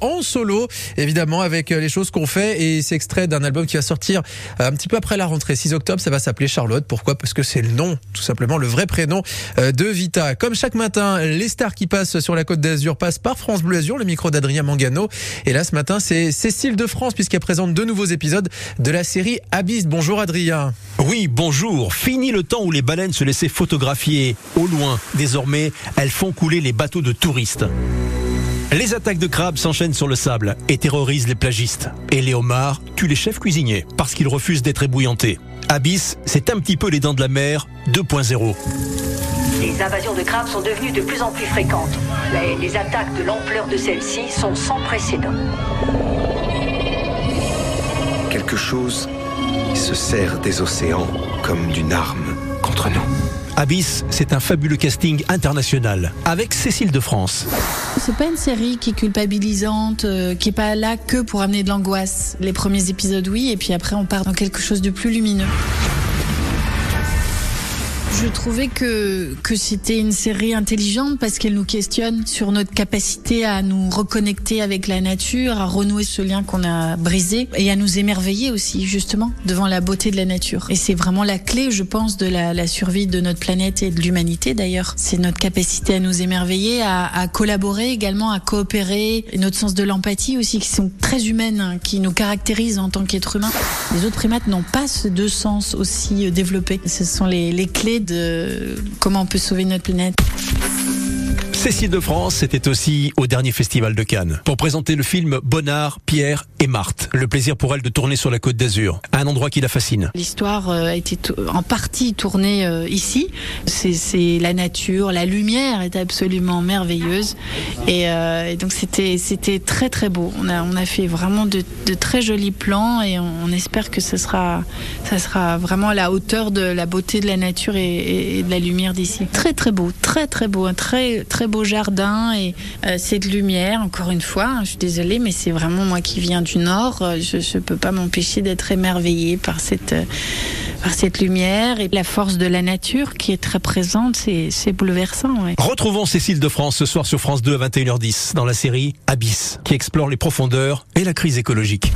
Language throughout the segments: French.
en solo, évidemment, avec euh, les choses qu'on fait. Et c'est extrait d'un album qui va sortir euh, un petit peu après la rentrée, 6 octobre. Ça va s'appeler Charlotte. Pourquoi? Parce que c'est le nom, tout simplement, le vrai prénom euh, de Vita. Comme chaque matin, les stars qui passent sur la côte d'Azur passent par France Bleu Azur, le micro d'Adrien Mangano. Et là, ce matin, c'est Cécile de France, puisqu'elle présente deux nouveaux épisodes de la série Abyss. Bonjour Adrien. Oui, bonjour. Fini le temps où les baleines se laissaient photographier au loin. Désormais, elles font couler les bateaux de touristes. Les attaques de crabes s'enchaînent sur le sable et terrorisent les plagistes. Et les homards tuent les chefs cuisiniers parce qu'ils refusent d'être ébouillantés. Abyss, c'est un petit peu les dents de la mer 2.0. Les invasions de crabes sont devenues de plus en plus fréquentes. Les, les attaques de l'ampleur de celles-ci sont sans précédent. Quelque chose se sert des océans comme d'une arme contre nous. Abyss, c'est un fabuleux casting international avec Cécile de France. C'est pas une série qui est culpabilisante, euh, qui est pas là que pour amener de l'angoisse. Les premiers épisodes, oui, et puis après, on part dans quelque chose de plus lumineux. Je trouvais que, que c'était une série intelligente parce qu'elle nous questionne sur notre capacité à nous reconnecter avec la nature, à renouer ce lien qu'on a brisé et à nous émerveiller aussi, justement, devant la beauté de la nature. Et c'est vraiment la clé, je pense, de la, la survie de notre planète et de l'humanité d'ailleurs. C'est notre capacité à nous émerveiller, à, à, collaborer également, à coopérer, et notre sens de l'empathie aussi, qui sont très humaines, hein, qui nous caractérisent en tant qu'êtres humains. Les autres primates n'ont pas ce deux sens aussi développés. Ce sont les, les clés de comment on peut sauver notre planète. Cécile de France c'était aussi au dernier festival de Cannes pour présenter le film Bonnard, Pierre et Marthe. Le plaisir pour elle de tourner sur la côte d'Azur, un endroit qui la fascine. L'histoire euh, a été en partie tournée euh, ici. C'est la nature, la lumière est absolument merveilleuse et, euh, donc c'était très très beau. On a fait vraiment de, très jolis plans et on, on, espère que ce sera ça sera vraiment à la hauteur de la beauté de la nature et, et de la lumière d'ici. Très très beau, très très beau, un très très beau jardin et euh, cette lumière, encore une fois, hein, je suis désolée, mais c'est vraiment moi qui viens du Nord, euh, je ne peux pas m'empêcher d'être émerveillée par cette, euh, par cette lumière et la force de la nature qui est très présente, c'est bouleversant. Retrouvons Cécile de France ce soir sur France 2 à 21h10 dans la série Abyss, qui explore les profondeurs et la crise écologique.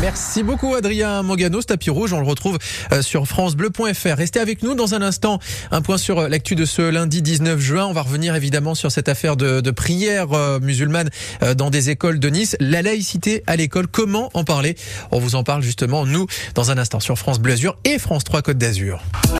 Merci beaucoup Adrien Mogano, ce tapis rouge, on le retrouve sur francebleu.fr. Restez avec nous dans un instant, un point sur l'actu de ce lundi 19 juin. On va revenir évidemment sur cette affaire de, de prière musulmane dans des écoles de Nice. La laïcité à l'école, comment en parler? On vous en parle justement, nous, dans un instant sur France Bleu Azur et France 3 Côte d'Azur.